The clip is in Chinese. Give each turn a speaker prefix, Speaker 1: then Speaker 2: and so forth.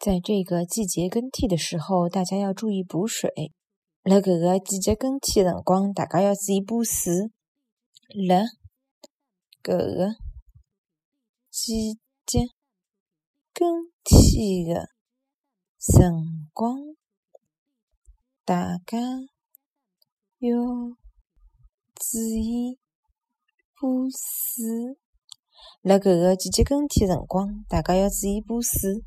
Speaker 1: 在这个季节更替的时候，大家要注意补水。辣搿个季节更替的辰光，大家要注意补水。辣搿个季节更替的辰光，大家要注意补水。辣搿个季节更替的辰光，大家要注意补水。